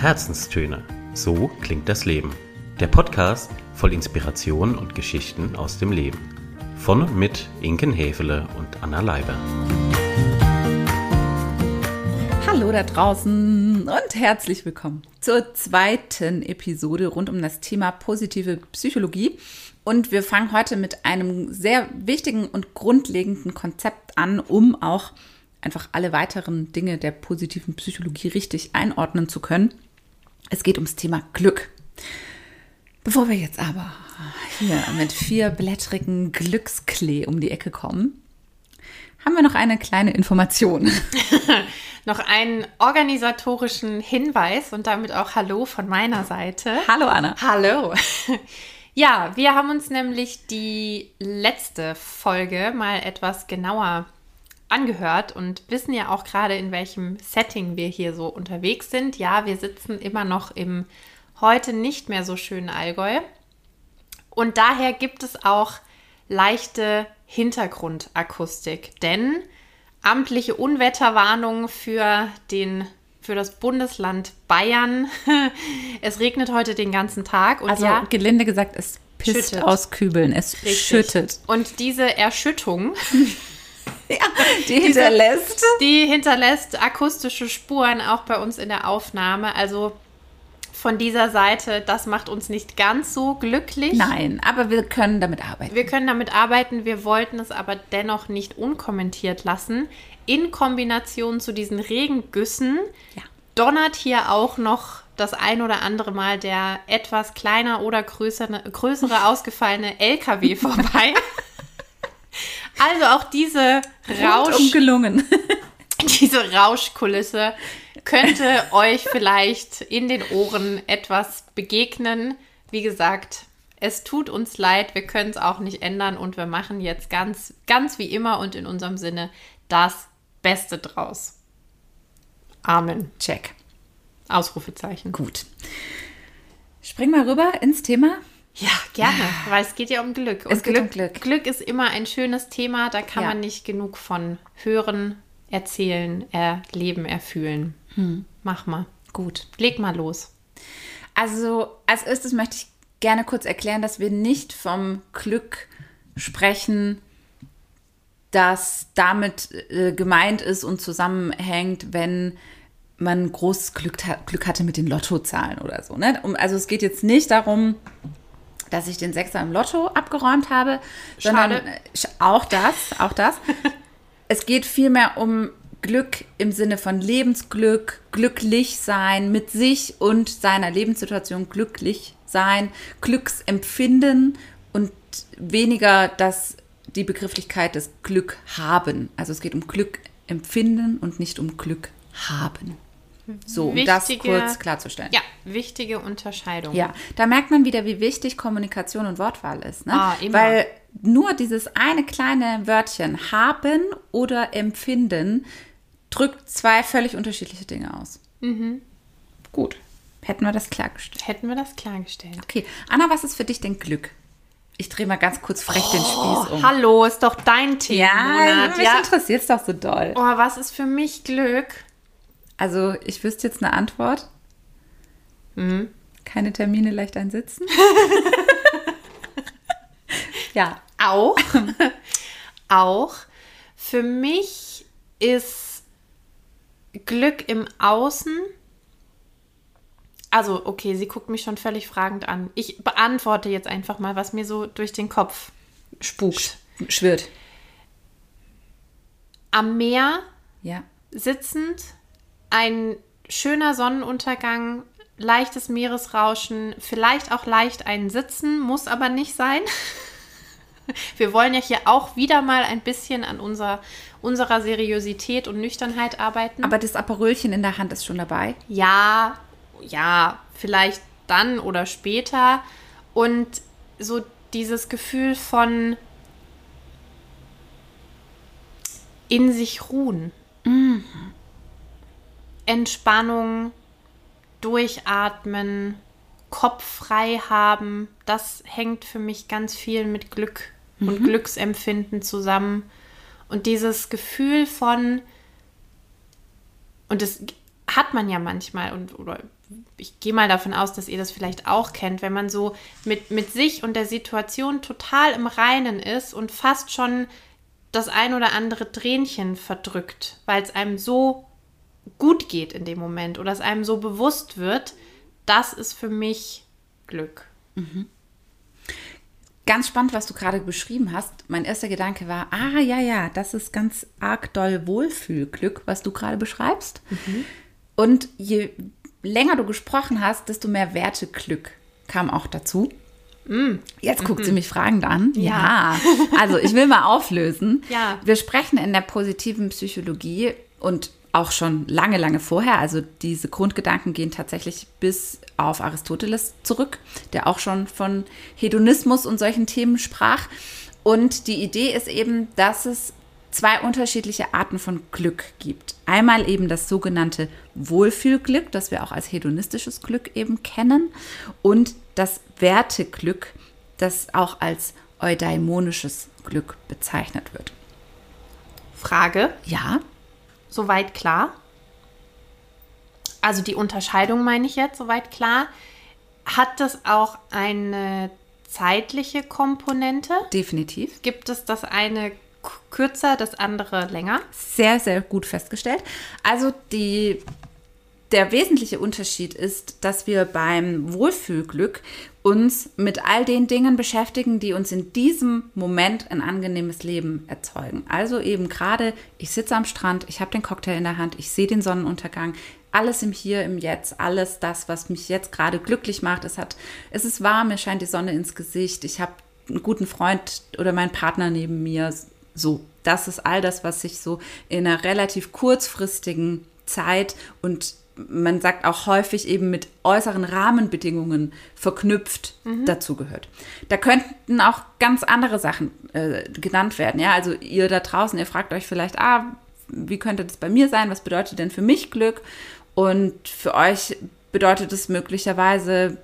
Herzenstöne. So klingt das Leben. Der Podcast voll Inspiration und Geschichten aus dem Leben. Von und mit Inken Hefele und Anna Leiber. Hallo da draußen und herzlich willkommen zur zweiten Episode rund um das Thema positive Psychologie. Und wir fangen heute mit einem sehr wichtigen und grundlegenden Konzept an, um auch einfach alle weiteren Dinge der positiven Psychologie richtig einordnen zu können. Es geht ums Thema Glück. Bevor wir jetzt aber hier mit vier blättrigen Glücksklee um die Ecke kommen, haben wir noch eine kleine Information. noch einen organisatorischen Hinweis und damit auch Hallo von meiner Seite. Hallo Anna. Hallo. Ja, wir haben uns nämlich die letzte Folge mal etwas genauer angehört und wissen ja auch gerade, in welchem Setting wir hier so unterwegs sind. Ja, wir sitzen immer noch im heute nicht mehr so schönen Allgäu. Und daher gibt es auch leichte Hintergrundakustik, denn amtliche Unwetterwarnung für den für das Bundesland Bayern. es regnet heute den ganzen Tag und also ja, gelinde gesagt, es pisst schüttet. aus Kübeln, es Richtig. schüttet. Und diese Erschüttung ja, die hinterlässt die hinterlässt akustische Spuren auch bei uns in der Aufnahme, also von dieser Seite, das macht uns nicht ganz so glücklich. Nein, aber wir können damit arbeiten. Wir können damit arbeiten, wir wollten es aber dennoch nicht unkommentiert lassen. In Kombination zu diesen Regengüssen ja. donnert hier auch noch das ein oder andere Mal der etwas kleiner oder größere, größere ausgefallene LKW vorbei. also auch diese Rausch. gelungen. diese Rauschkulisse könnte euch vielleicht in den Ohren etwas begegnen. Wie gesagt, es tut uns leid, wir können es auch nicht ändern und wir machen jetzt ganz, ganz wie immer und in unserem Sinne das Beste draus. Amen. Check. Ausrufezeichen. Gut. Spring mal rüber ins Thema. Ja, gerne, weil es geht ja um Glück. Und es geht Glück, um Glück. Glück ist immer ein schönes Thema, da kann ja. man nicht genug von hören, erzählen, erleben, erfühlen. Hm. Mach mal. Gut. Leg mal los. Also, als erstes möchte ich gerne kurz erklären, dass wir nicht vom Glück sprechen, das damit äh, gemeint ist und zusammenhängt, wenn man großes Glück, Glück hatte mit den Lottozahlen oder so. Ne? Also es geht jetzt nicht darum, dass ich den Sechser im Lotto abgeräumt habe, Schade. sondern äh, auch das, auch das. es geht vielmehr um Glück im Sinne von Lebensglück, glücklich sein, mit sich und seiner Lebenssituation glücklich sein, Glücksempfinden und weniger das, die Begrifflichkeit des Glück haben. Also es geht um Glück empfinden und nicht um Glück haben. So, um wichtige, das kurz klarzustellen. Ja, wichtige Unterscheidung. Ja, da merkt man wieder, wie wichtig Kommunikation und Wortwahl ist. Ne? Ah, immer. Weil nur dieses eine kleine Wörtchen haben oder empfinden drückt zwei völlig unterschiedliche Dinge aus. Mhm. Gut. Hätten wir das klargestellt. Hätten wir das klargestellt. Okay. Anna, was ist für dich denn Glück? Ich drehe mal ganz kurz frech oh, den Spieß um. Hallo, ist doch dein Thema. Ja, mich ja. interessiert es doch so doll. Oh, was ist für mich Glück? Also, ich wüsste jetzt eine Antwort. Mhm. Keine Termine, leicht einsitzen. ja. Auch. auch. Für mich ist Glück im Außen. Also, okay, sie guckt mich schon völlig fragend an. Ich beantworte jetzt einfach mal, was mir so durch den Kopf spukt. Schwirrt. Am Meer ja. sitzend, ein schöner Sonnenuntergang, leichtes Meeresrauschen, vielleicht auch leicht ein Sitzen, muss aber nicht sein. Wir wollen ja hier auch wieder mal ein bisschen an unser, unserer Seriosität und Nüchternheit arbeiten. Aber das Aperölchen in der Hand ist schon dabei? Ja, ja, vielleicht dann oder später. Und so dieses Gefühl von in sich ruhen. Mhm. Entspannung, durchatmen, Kopf frei haben, das hängt für mich ganz viel mit Glück mhm. und Glücksempfinden zusammen. Und dieses Gefühl von, und das hat man ja manchmal, und oder ich gehe mal davon aus, dass ihr das vielleicht auch kennt, wenn man so mit, mit sich und der Situation total im Reinen ist und fast schon das ein oder andere Tränchen verdrückt, weil es einem so gut geht in dem Moment oder es einem so bewusst wird, das ist für mich Glück. Mhm. Ganz spannend, was du gerade beschrieben hast. Mein erster Gedanke war, ah ja, ja, das ist ganz arg doll Wohlfühlglück, was du gerade beschreibst. Mhm. Und je länger du gesprochen hast, desto mehr Werteglück kam auch dazu. Mm. Jetzt guckt mhm. sie mich fragend an. Ja. ja. Also ich will mal auflösen. Ja. Wir sprechen in der positiven Psychologie und auch schon lange, lange vorher. Also diese Grundgedanken gehen tatsächlich bis auf Aristoteles zurück, der auch schon von Hedonismus und solchen Themen sprach. Und die Idee ist eben, dass es zwei unterschiedliche Arten von Glück gibt. Einmal eben das sogenannte Wohlfühlglück, das wir auch als hedonistisches Glück eben kennen, und das Werteglück, das auch als eudaimonisches Glück bezeichnet wird. Frage? Ja. Soweit klar? Also die Unterscheidung meine ich jetzt, soweit klar. Hat das auch eine zeitliche Komponente? Definitiv. Gibt es das eine kürzer, das andere länger? Sehr, sehr gut festgestellt. Also die, der wesentliche Unterschied ist, dass wir beim Wohlfühlglück uns mit all den Dingen beschäftigen, die uns in diesem Moment ein angenehmes Leben erzeugen. Also eben gerade, ich sitze am Strand, ich habe den Cocktail in der Hand, ich sehe den Sonnenuntergang, alles im Hier, im Jetzt, alles das, was mich jetzt gerade glücklich macht. Es, hat, es ist warm, mir scheint die Sonne ins Gesicht, ich habe einen guten Freund oder meinen Partner neben mir, so, das ist all das, was sich so in einer relativ kurzfristigen Zeit und man sagt auch häufig eben mit äußeren Rahmenbedingungen verknüpft mhm. dazugehört. Da könnten auch ganz andere Sachen äh, genannt werden. Ja, also ihr da draußen, ihr fragt euch vielleicht, ah, wie könnte das bei mir sein? Was bedeutet denn für mich Glück? Und für euch bedeutet es möglicherweise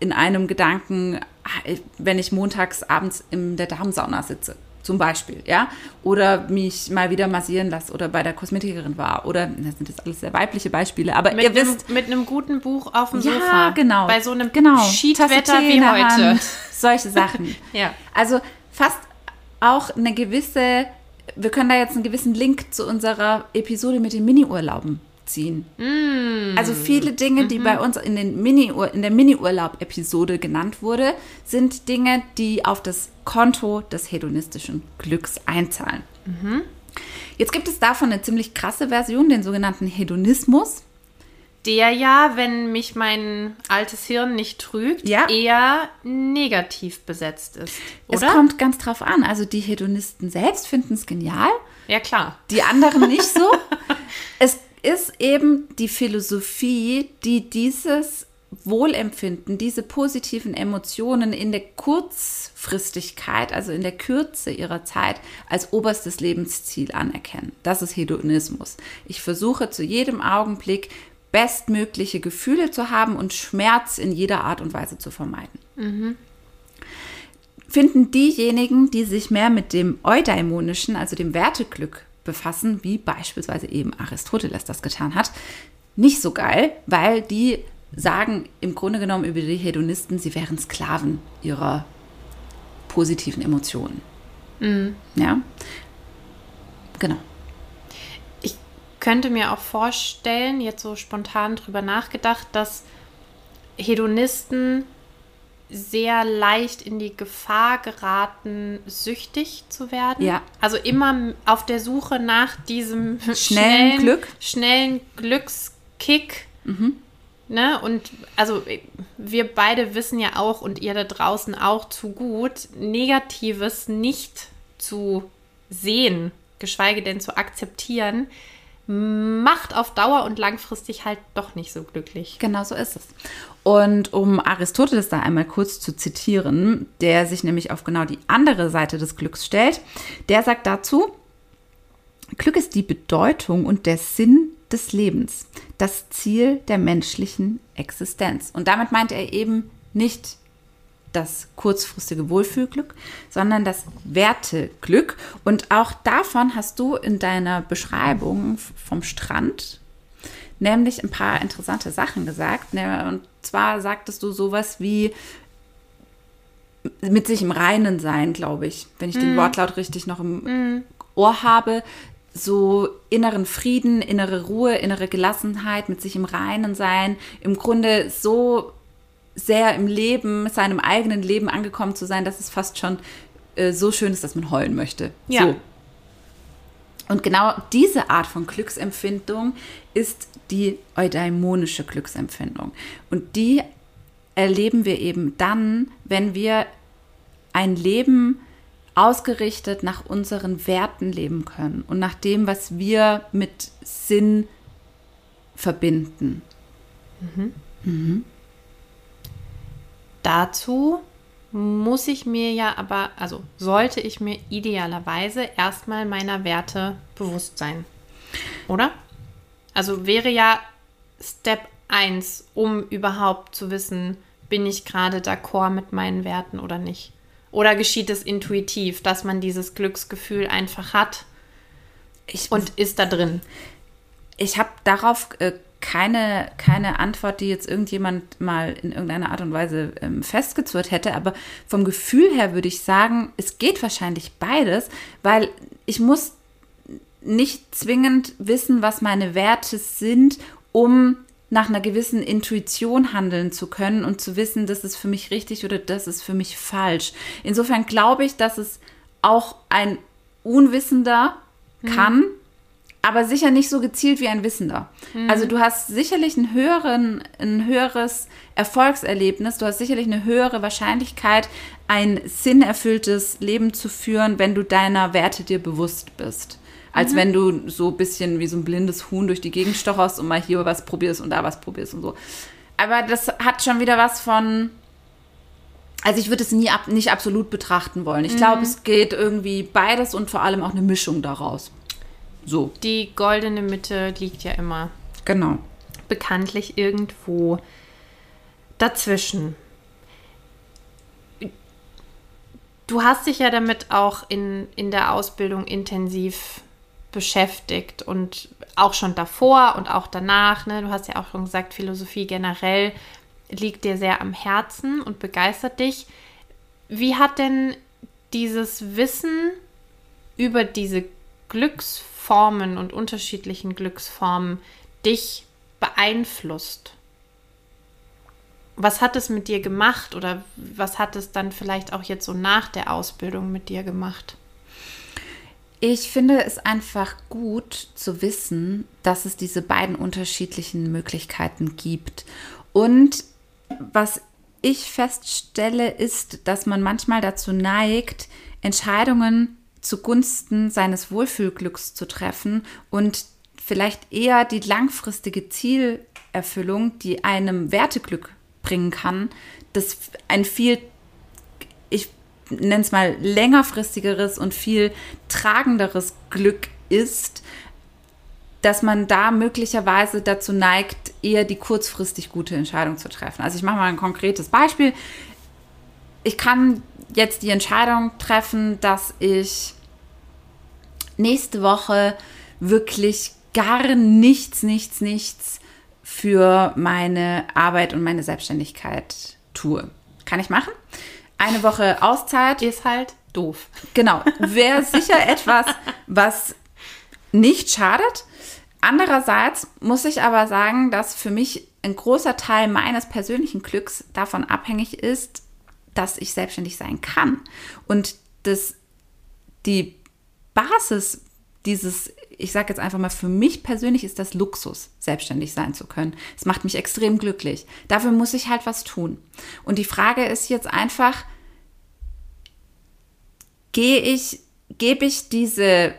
in einem Gedanken, ah, wenn ich montags abends in der Darmsauna sitze zum Beispiel, ja, oder mich mal wieder massieren lasse oder bei der Kosmetikerin war oder das sind jetzt alles sehr weibliche Beispiele, aber mit ihr einem, wisst mit einem guten Buch auf dem ja, Sofa, genau, bei so einem genau, Schiedwetter wie heute, Hand, solche Sachen, ja, also fast auch eine gewisse, wir können da jetzt einen gewissen Link zu unserer Episode mit den Mini-Urlauben ziehen. Mm. Also viele Dinge, die mhm. bei uns in, den Mini in der Mini-Urlaub-Episode genannt wurde, sind Dinge, die auf das Konto des hedonistischen Glücks einzahlen. Mhm. Jetzt gibt es davon eine ziemlich krasse Version, den sogenannten Hedonismus. Der ja, wenn mich mein altes Hirn nicht trügt, ja. eher negativ besetzt ist. Oder? Es kommt ganz drauf an. Also die Hedonisten selbst finden es genial. Ja, klar. Die anderen nicht so. es ist eben die Philosophie, die dieses Wohlempfinden, diese positiven Emotionen in der Kurzfristigkeit, also in der Kürze ihrer Zeit, als oberstes Lebensziel anerkennen. Das ist Hedonismus. Ich versuche zu jedem Augenblick bestmögliche Gefühle zu haben und Schmerz in jeder Art und Weise zu vermeiden. Mhm. Finden diejenigen, die sich mehr mit dem Eudaimonischen, also dem Werteglück befassen, wie beispielsweise eben Aristoteles das getan hat, nicht so geil, weil die sagen im Grunde genommen über die Hedonisten, sie wären Sklaven ihrer positiven Emotionen. Mhm. Ja, genau. Ich könnte mir auch vorstellen, jetzt so spontan drüber nachgedacht, dass Hedonisten sehr leicht in die Gefahr geraten, süchtig zu werden. Ja. Also immer auf der Suche nach diesem schnellen, schnellen Glück, schnellen Glückskick. Mhm. Ne? Und also wir beide wissen ja auch und ihr da draußen auch zu gut, Negatives nicht zu sehen, geschweige denn zu akzeptieren, macht auf Dauer und langfristig halt doch nicht so glücklich. Genau so ist es. Und um Aristoteles da einmal kurz zu zitieren, der sich nämlich auf genau die andere Seite des Glücks stellt, der sagt dazu, Glück ist die Bedeutung und der Sinn des Lebens, das Ziel der menschlichen Existenz. Und damit meint er eben nicht das kurzfristige Wohlfühlglück, sondern das Werteglück. Und auch davon hast du in deiner Beschreibung vom Strand nämlich ein paar interessante Sachen gesagt. Ne? Und zwar sagtest du sowas wie mit sich im Reinen sein, glaube ich, wenn ich den Wortlaut richtig noch im Ohr habe. So inneren Frieden, innere Ruhe, innere Gelassenheit, mit sich im Reinen sein. Im Grunde so sehr im Leben, seinem eigenen Leben angekommen zu sein, dass es fast schon äh, so schön ist, dass man heulen möchte. Ja. So. Und genau diese Art von Glücksempfindung ist die eudaimonische Glücksempfindung. Und die erleben wir eben dann, wenn wir ein Leben ausgerichtet nach unseren Werten leben können und nach dem, was wir mit Sinn verbinden. Dazu muss ich mir ja aber, also sollte ich mir idealerweise erstmal meiner Werte bewusst sein. Oder? Also wäre ja Step 1, um überhaupt zu wissen, bin ich gerade d'accord mit meinen Werten oder nicht. Oder geschieht es intuitiv, dass man dieses Glücksgefühl einfach hat Ich, und ist da drin? ich habe darauf äh, keine, keine Antwort, die jetzt irgendjemand mal in irgendeiner Art und Weise ähm, festgezurrt hätte. Aber vom Gefühl her würde ich sagen, es geht wahrscheinlich beides, weil ich muss nicht zwingend wissen, was meine Werte sind, um nach einer gewissen Intuition handeln zu können und zu wissen, das ist für mich richtig oder das ist für mich falsch. Insofern glaube ich, dass es auch ein Unwissender kann, aber sicher nicht so gezielt wie ein Wissender. Also du hast sicherlich einen höheren, ein höheres Erfolgserlebnis, du hast sicherlich eine höhere Wahrscheinlichkeit, ein sinnerfülltes Leben zu führen, wenn du deiner Werte dir bewusst bist. Als wenn du so ein bisschen wie so ein blindes Huhn durch die Gegend stocherst und mal hier was probierst und da was probierst und so. Aber das hat schon wieder was von, also ich würde es nie ab, nicht absolut betrachten wollen. Ich glaube, es geht irgendwie beides und vor allem auch eine Mischung daraus. So, Die goldene Mitte liegt ja immer genau. bekanntlich irgendwo dazwischen. Du hast dich ja damit auch in, in der Ausbildung intensiv beschäftigt und auch schon davor und auch danach. Ne? Du hast ja auch schon gesagt, Philosophie generell liegt dir sehr am Herzen und begeistert dich. Wie hat denn dieses Wissen über diese Glücksformen und unterschiedlichen Glücksformen dich beeinflusst? Was hat es mit dir gemacht oder was hat es dann vielleicht auch jetzt so nach der Ausbildung mit dir gemacht? Ich finde es einfach gut zu wissen, dass es diese beiden unterschiedlichen Möglichkeiten gibt. Und was ich feststelle, ist, dass man manchmal dazu neigt, Entscheidungen zugunsten seines Wohlfühlglücks zu treffen und vielleicht eher die langfristige Zielerfüllung, die einem Werteglück bringen kann, das ein viel, ich nenne es mal längerfristigeres und viel tragenderes Glück ist, dass man da möglicherweise dazu neigt, eher die kurzfristig gute Entscheidung zu treffen. Also ich mache mal ein konkretes Beispiel. Ich kann jetzt die Entscheidung treffen, dass ich nächste Woche wirklich gar nichts, nichts, nichts für meine Arbeit und meine Selbstständigkeit tue. Kann ich machen. Eine Woche Auszeit. Ist halt doof. Genau, wäre sicher etwas, was nicht schadet. Andererseits muss ich aber sagen, dass für mich ein großer Teil meines persönlichen Glücks davon abhängig ist, dass ich selbstständig sein kann. Und das, die Basis dieses, ich sage jetzt einfach mal, für mich persönlich ist das Luxus, selbstständig sein zu können. Es macht mich extrem glücklich. Dafür muss ich halt was tun. Und die Frage ist jetzt einfach, gehe ich, gebe ich diese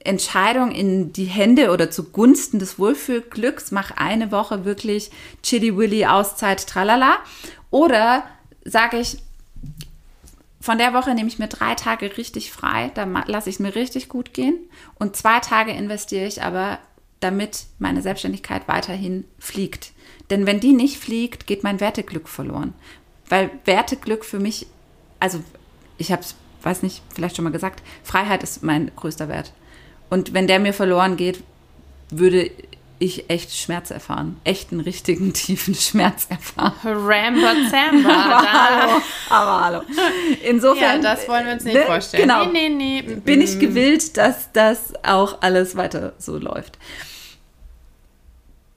Entscheidung in die Hände oder zugunsten des Wohlfühlglücks, mache eine Woche wirklich Chili Willy Auszeit, tralala, oder sage ich, von der Woche nehme ich mir drei Tage richtig frei, da lasse ich es mir richtig gut gehen und zwei Tage investiere ich aber, damit meine Selbstständigkeit weiterhin fliegt. Denn wenn die nicht fliegt, geht mein Werteglück verloren. Weil Werteglück für mich, also ich habe es, weiß nicht, vielleicht schon mal gesagt, Freiheit ist mein größter Wert. Und wenn der mir verloren geht, würde ich echt Schmerz erfahren. Echten, richtigen, tiefen Schmerz erfahren. Ramba Zamba. aber hallo. Aber hallo. Insofern. Ja, das wollen wir uns nicht ne, vorstellen. Genau. Nee, nee, nee. Bin ich gewillt, dass das auch alles weiter so läuft.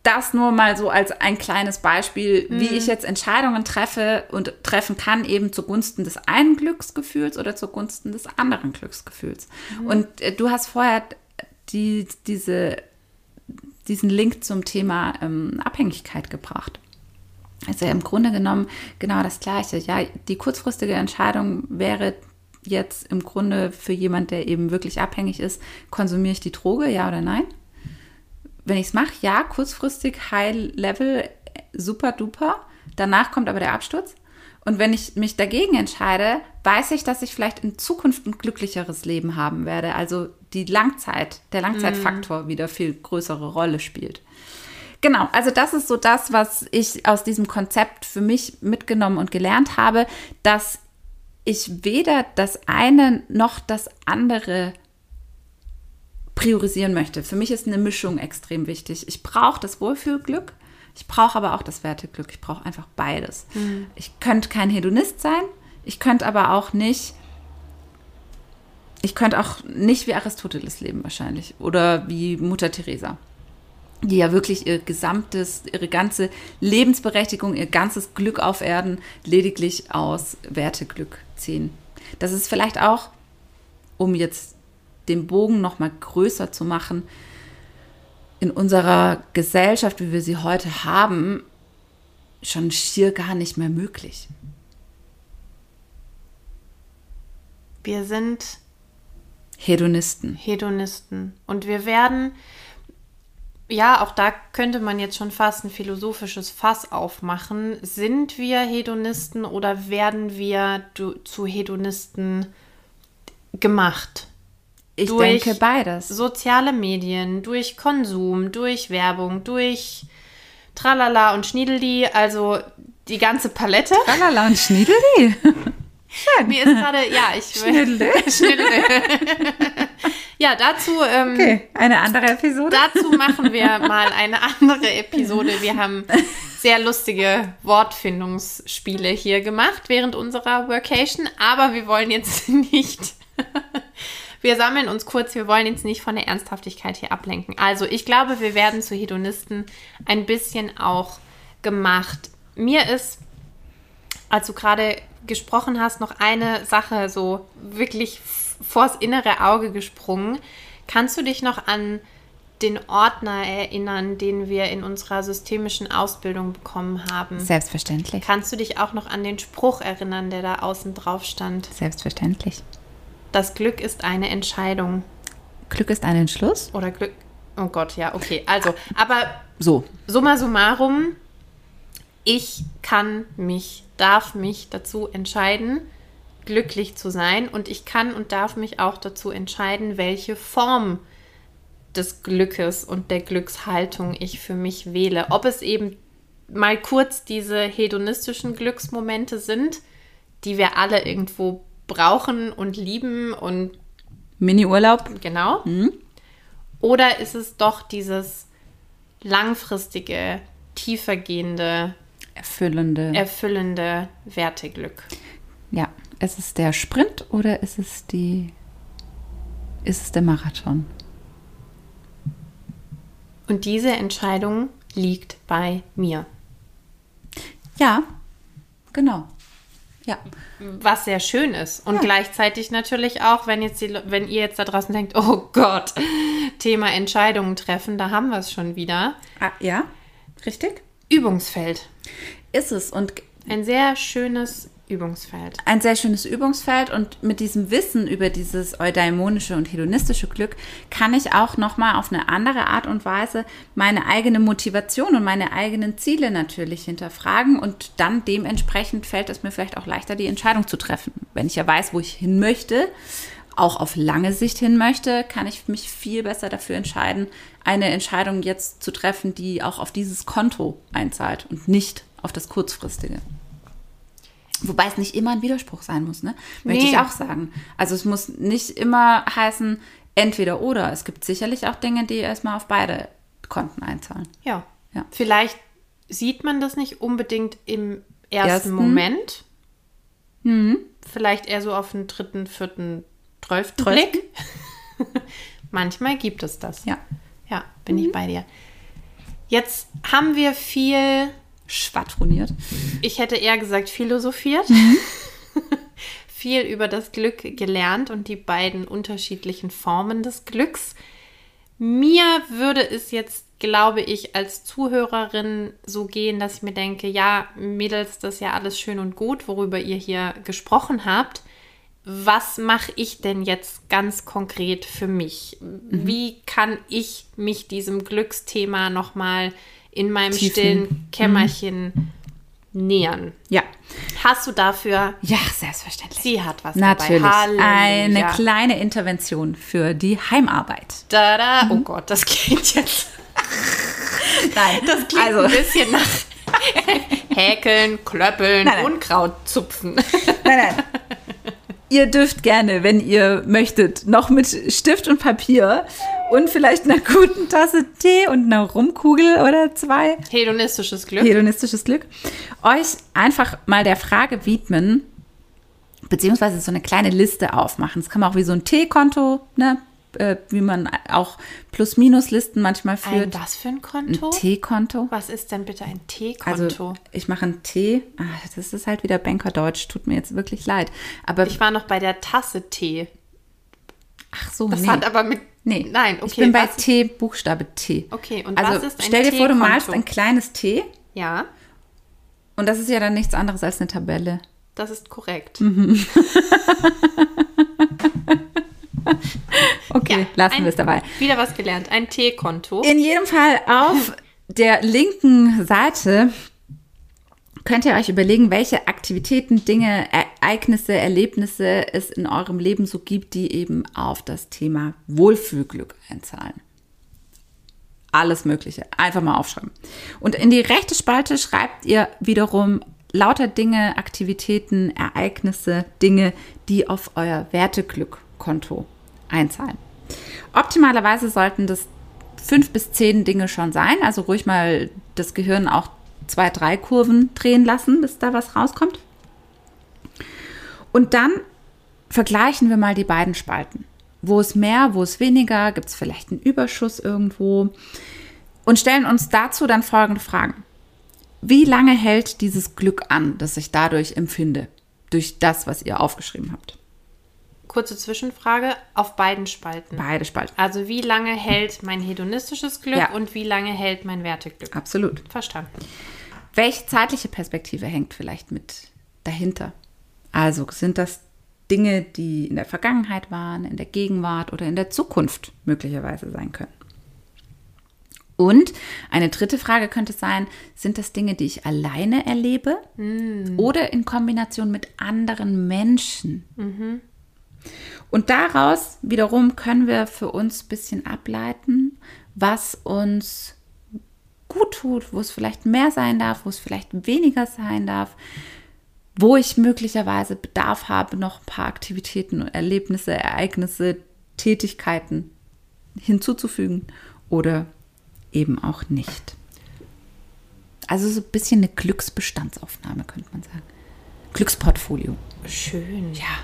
Das nur mal so als ein kleines Beispiel, mhm. wie ich jetzt Entscheidungen treffe und treffen kann, eben zugunsten des einen Glücksgefühls oder zugunsten des anderen Glücksgefühls. Mhm. Und äh, du hast vorher die, diese diesen Link zum Thema ähm, Abhängigkeit gebracht. Also im Grunde genommen genau das Gleiche. Ja, die kurzfristige Entscheidung wäre jetzt im Grunde für jemand, der eben wirklich abhängig ist, konsumiere ich die Droge, ja oder nein? Wenn ich es mache, ja, kurzfristig, High Level, super duper. Danach kommt aber der Absturz. Und wenn ich mich dagegen entscheide, weiß ich, dass ich vielleicht in Zukunft ein glücklicheres Leben haben werde. Also die Langzeit, der Langzeitfaktor mm. wieder viel größere Rolle spielt. Genau, also das ist so das, was ich aus diesem Konzept für mich mitgenommen und gelernt habe, dass ich weder das eine noch das andere priorisieren möchte. Für mich ist eine Mischung extrem wichtig. Ich brauche das Wohlfühlglück, ich brauche aber auch das Werteglück. Ich brauche einfach beides. Mhm. Ich könnte kein Hedonist sein, ich könnte aber auch nicht, ich könnte auch nicht wie Aristoteles leben wahrscheinlich oder wie Mutter Teresa, die ja wirklich ihr gesamtes, ihre ganze Lebensberechtigung, ihr ganzes Glück auf Erden lediglich aus Werteglück ziehen. Das ist vielleicht auch, um jetzt den Bogen noch mal größer zu machen, in unserer Gesellschaft, wie wir sie heute haben, schon schier gar nicht mehr möglich. Wir sind Hedonisten. Hedonisten. Und wir werden, ja, auch da könnte man jetzt schon fast ein philosophisches Fass aufmachen. Sind wir Hedonisten oder werden wir zu Hedonisten gemacht? Ich durch denke beides. Soziale Medien, durch Konsum, durch Werbung, durch Tralala und Schniedeldi, also die ganze Palette. Tralala und Schniedeldi? Schön. Mir ist gerade, ja, ich Schniddle. Schniddle. ja, dazu. Ähm, okay, eine andere Episode. Dazu machen wir mal eine andere Episode. Wir haben sehr lustige Wortfindungsspiele hier gemacht während unserer Workation, aber wir wollen jetzt nicht wir sammeln uns kurz, wir wollen jetzt nicht von der Ernsthaftigkeit hier ablenken. Also ich glaube, wir werden zu Hedonisten ein bisschen auch gemacht. Mir ist, als du gerade gesprochen hast, noch eine Sache so wirklich vors innere Auge gesprungen. Kannst du dich noch an den Ordner erinnern, den wir in unserer systemischen Ausbildung bekommen haben? Selbstverständlich. Kannst du dich auch noch an den Spruch erinnern, der da außen drauf stand? Selbstverständlich. Das Glück ist eine Entscheidung. Glück ist ein Entschluss? Oder Glück. Oh Gott, ja, okay. Also, aber so. Summa summarum, ich kann mich, darf mich dazu entscheiden, glücklich zu sein und ich kann und darf mich auch dazu entscheiden, welche Form des Glückes und der Glückshaltung ich für mich wähle. Ob es eben mal kurz diese hedonistischen Glücksmomente sind, die wir alle irgendwo brauchen und lieben und Mini-Urlaub. Genau. Mhm. Oder ist es doch dieses langfristige, tiefergehende, erfüllende, erfüllende Werteglück? Ja, ist es der Sprint oder ist es die ist es der Marathon? Und diese Entscheidung liegt bei mir. Ja, genau. Ja. Was sehr schön ist. Und ja. gleichzeitig natürlich auch, wenn, jetzt die, wenn ihr jetzt da draußen denkt, oh Gott, Thema Entscheidungen treffen, da haben wir es schon wieder. Ah, ja, richtig. Übungsfeld. Ist es. Und ein sehr schönes Übungsfeld. Ein sehr schönes Übungsfeld und mit diesem Wissen über dieses eudaimonische und hedonistische Glück kann ich auch nochmal auf eine andere Art und Weise meine eigene Motivation und meine eigenen Ziele natürlich hinterfragen und dann dementsprechend fällt es mir vielleicht auch leichter, die Entscheidung zu treffen. Wenn ich ja weiß, wo ich hin möchte, auch auf lange Sicht hin möchte, kann ich mich viel besser dafür entscheiden, eine Entscheidung jetzt zu treffen, die auch auf dieses Konto einzahlt und nicht auf das kurzfristige. Wobei es nicht immer ein Widerspruch sein muss, ne? Möchte nee. ich auch sagen. Also es muss nicht immer heißen, entweder oder. Es gibt sicherlich auch Dinge, die erstmal auf beide Konten einzahlen. Ja. Ja. Vielleicht sieht man das nicht unbedingt im ersten, Ersten. Moment. Vielleicht eher so auf den dritten, vierten, zwölften Zwölften. Blick. Manchmal gibt es das. Ja. Ja, bin ich bei dir. Jetzt haben wir viel, Schwadroniert. ich hätte eher gesagt, philosophiert. viel über das Glück gelernt und die beiden unterschiedlichen Formen des Glücks. Mir würde es jetzt, glaube ich, als Zuhörerin so gehen, dass ich mir denke, ja, Mädels, das ist ja alles schön und gut, worüber ihr hier gesprochen habt. Was mache ich denn jetzt ganz konkret für mich? Wie kann ich mich diesem Glücksthema nochmal in meinem Tiefen. stillen Kämmerchen nähern? Ja. Hast du dafür, Ja, selbstverständlich. sie hat was Natürlich. dabei. Halleluja. Eine kleine Intervention für die Heimarbeit. Da, da. Oh Gott, das klingt jetzt. Nein, Das klingt also, ein bisschen nach Häkeln, Klöppeln, Nein, nein. Unkraut zupfen. nein, nein. Ihr dürft gerne, wenn ihr möchtet, noch mit Stift und Papier und vielleicht einer guten Tasse Tee und einer Rumkugel oder zwei Hedonistisches Glück. hedonistisches Glück, euch einfach mal der Frage widmen, beziehungsweise so eine kleine Liste aufmachen. Das kann man auch wie so ein T-Konto, ne? Äh, wie man auch Plus-Minus-Listen manchmal Ein führt. was für ein Konto? Ein T-Konto. Was ist denn bitte ein Also T-Konto? ich mache ein T. Ah, das ist halt wieder Bankerdeutsch. Tut mir jetzt wirklich leid. Aber ich war noch bei der Tasse Tee. ach so, Das nee. hat aber mit. nee. Nein, okay. Ich bin bei T, Buchstabe T. Okay, und also was ist ein stell dir vor, du malst ein kleines T Ja, und das ist ja dann nichts anderes als eine Tabelle. das ist korrekt. Mhm. Okay, Ja, lassen wir es dabei. Wieder was gelernt. Ein T-Konto. In jedem Fall auf der linken Seite könnt ihr euch überlegen, welche Aktivitäten, Dinge, Ereignisse, Erlebnisse es in eurem Leben so gibt, die eben auf das Thema Wohlfühlglück einzahlen. Alles Mögliche. Einfach mal aufschreiben. Und in die rechte Spalte schreibt ihr wiederum lauter Dinge, Aktivitäten, Ereignisse, Dinge, die auf euer Werteglückkonto einzahlen. Optimalerweise sollten das fünf bis zehn Dinge schon sein. Also ruhig mal das Gehirn auch zwei, drei Kurven drehen lassen, bis da was rauskommt. Und dann vergleichen wir mal die beiden Spalten. Wo ist mehr, wo ist weniger? Gibt es vielleicht einen Überschuss irgendwo? Und stellen uns dazu dann folgende Fragen. Wie lange hält dieses Glück an, das ich dadurch empfinde? Durch das, was ihr aufgeschrieben habt. Kurze Zwischenfrage auf beiden Spalten. Beide Spalten. Also wie lange hält mein hedonistisches Glück Ja. und wie lange hält mein Werteglück? Absolut. Verstanden. Welche zeitliche Perspektive hängt vielleicht mit dahinter? Also sind das Dinge, die in der Vergangenheit waren, in der Gegenwart oder in der Zukunft möglicherweise sein können? Und eine dritte Frage könnte sein, sind das Dinge, die ich alleine erlebe oder in Kombination mit anderen Menschen? Und daraus wiederum können wir für uns ein bisschen ableiten, was uns gut tut, wo es vielleicht mehr sein darf, wo es vielleicht weniger sein darf, wo ich möglicherweise Bedarf habe, noch ein paar Aktivitäten, Erlebnisse, Ereignisse, Tätigkeiten hinzuzufügen oder eben auch nicht. Also so ein bisschen eine Glücksbestandsaufnahme, könnte man sagen. Glücksportfolio. Schön. Ja.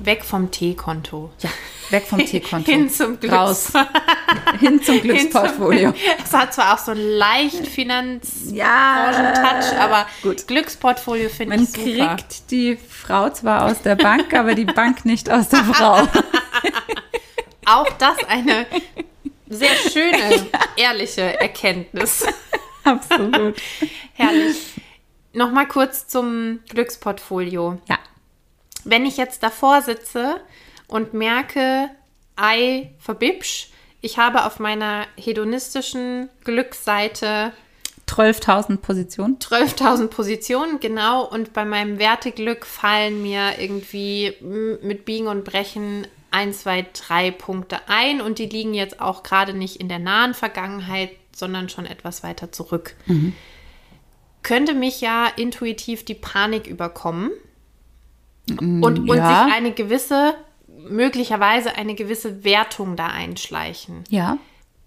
Weg vom T-Konto. Ja, weg vom T-Konto. Hin zum Glücks- Raus. Hin zum Glücksportfolio. Es hat zwar auch so einen leicht Finanz Ja, Touch, aber gut. Glücksportfolio finde Man ich super. kriegt die Frau zwar aus der Bank, aber die Bank nicht aus der Frau. Auch das eine sehr schöne, ehrliche Erkenntnis. Absolut. Herrlich. Nochmal kurz zum Glücksportfolio. Ja. Wenn ich jetzt davor sitze und merke, ei, verbibsch, ich habe auf meiner hedonistischen Glücksseite 12.000 Positionen. 12.000 Positionen, genau. Und bei meinem Werteglück fallen mir irgendwie mit Biegen und Brechen ein, zwei, drei Punkte ein. Und die liegen jetzt auch gerade nicht in der nahen Vergangenheit, sondern schon etwas weiter zurück. Könnte mich ja intuitiv die Panik überkommen und, und ja. sich eine gewisse, möglicherweise eine gewisse Wertung da einschleichen. Ja.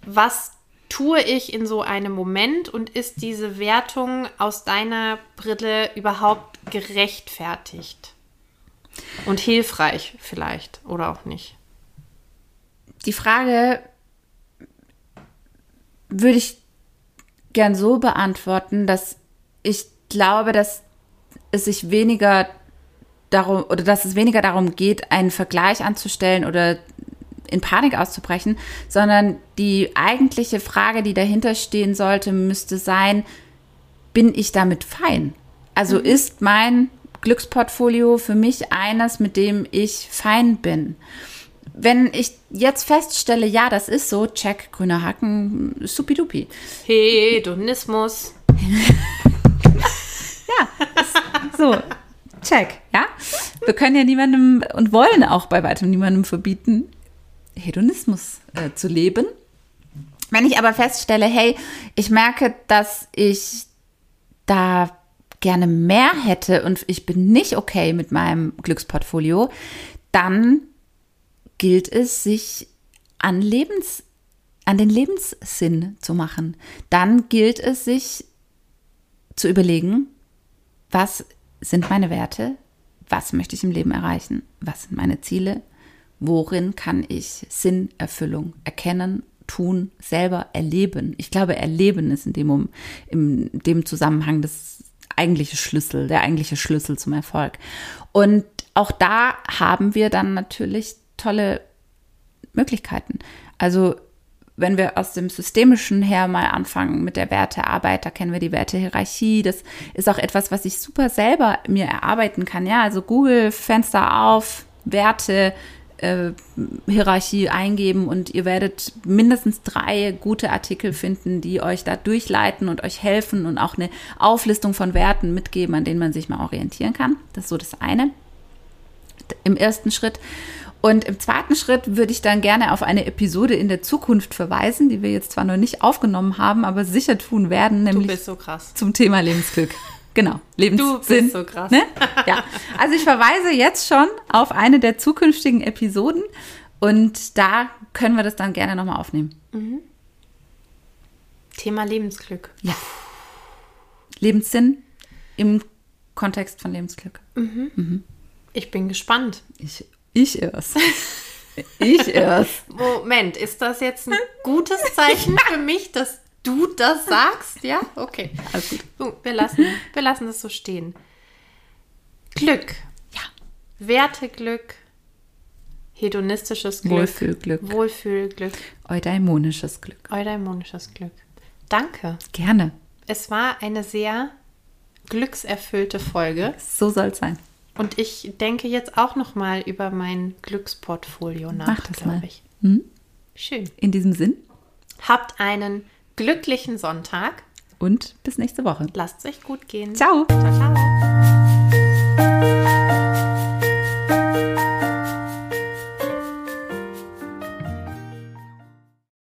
Was tue ich in so einem Moment und ist diese Wertung aus deiner Brille überhaupt gerechtfertigt? Und hilfreich vielleicht oder auch nicht? Die Frage würde ich gern so beantworten, dass ich glaube, dass es sich weniger darum oder dass es weniger darum geht, einen Vergleich anzustellen oder in Panik auszubrechen, sondern die eigentliche Frage, die dahinter stehen sollte, müsste sein, bin ich damit fein? Also mhm. ist mein Glücksportfolio für mich eines, mit dem ich fein bin? Wenn ich jetzt feststelle, ja, das ist so, check, grüner Haken, supidupi. Hedonismus. ja, so, check. Wir können ja niemandem und wollen auch bei weitem niemandem verbieten, Hedonismus äh, zu leben. Wenn ich aber feststelle, hey, ich merke, dass ich da gerne mehr hätte und ich bin nicht okay mit meinem Glücksportfolio, dann gilt es, sich an Lebens, an den Lebenssinn zu machen. Dann gilt es, sich zu überlegen, was sind meine Werte? Was möchte ich im Leben erreichen? Was sind meine Ziele? worin kann ich Sinnerfüllung erkennen, tun, selber erleben. Ich glaube, erleben ist in dem, in dem Zusammenhang das eigentliche Schlüssel, der eigentliche Schlüssel zum Erfolg. Und auch da haben wir dann natürlich tolle Möglichkeiten. Also wenn wir aus dem Systemischen her mal anfangen mit der Wertearbeit, da kennen wir die Wertehierarchie. Das ist auch etwas, was ich super selber mir erarbeiten kann. Ja, also Google, Fenster auf, Werte, äh, Hierarchie eingeben und ihr werdet mindestens drei gute Artikel finden, die euch da durchleiten und euch helfen und auch eine Auflistung von Werten mitgeben, an denen man sich mal orientieren kann. Das ist so das eine im ersten Schritt. Und im zweiten Schritt würde ich dann gerne auf eine Episode in der Zukunft verweisen, die wir jetzt zwar noch nicht aufgenommen haben, aber sicher tun werden, nämlich so zum Thema Lebensglück. Genau, Lebenssinn. Du bist so krass. Ne? Ja, also ich verweise jetzt schon auf eine der zukünftigen Episoden und da können wir das dann gerne nochmal aufnehmen. Mhm. Thema Lebensglück. Ja. Lebenssinn im Kontext von Lebensglück. Mhm. Mhm. Ich bin gespannt. Ich, ich erst. Ich erst. Moment, ist das jetzt ein gutes Zeichen für mich, dass du das sagst? Ja, okay. Alles gut. So, wir, lassen, wir lassen das so stehen. Glück. Ja. Werteglück. Hedonistisches Glück. Wohlfühlglück. Wohlfühlglück. Eudaimonisches Glück. Eudaimonisches Glück. Danke. Gerne. Es war eine sehr glückserfüllte Folge. So soll es sein. Und ich denke jetzt auch noch mal über mein Glücksportfolio nach, glaube ich. Hm? Schön. In diesem Sinn. Habt einen glücklichen Sonntag. Und bis nächste Woche. Lasst es euch gut gehen. Ciao. Ciao, ciao.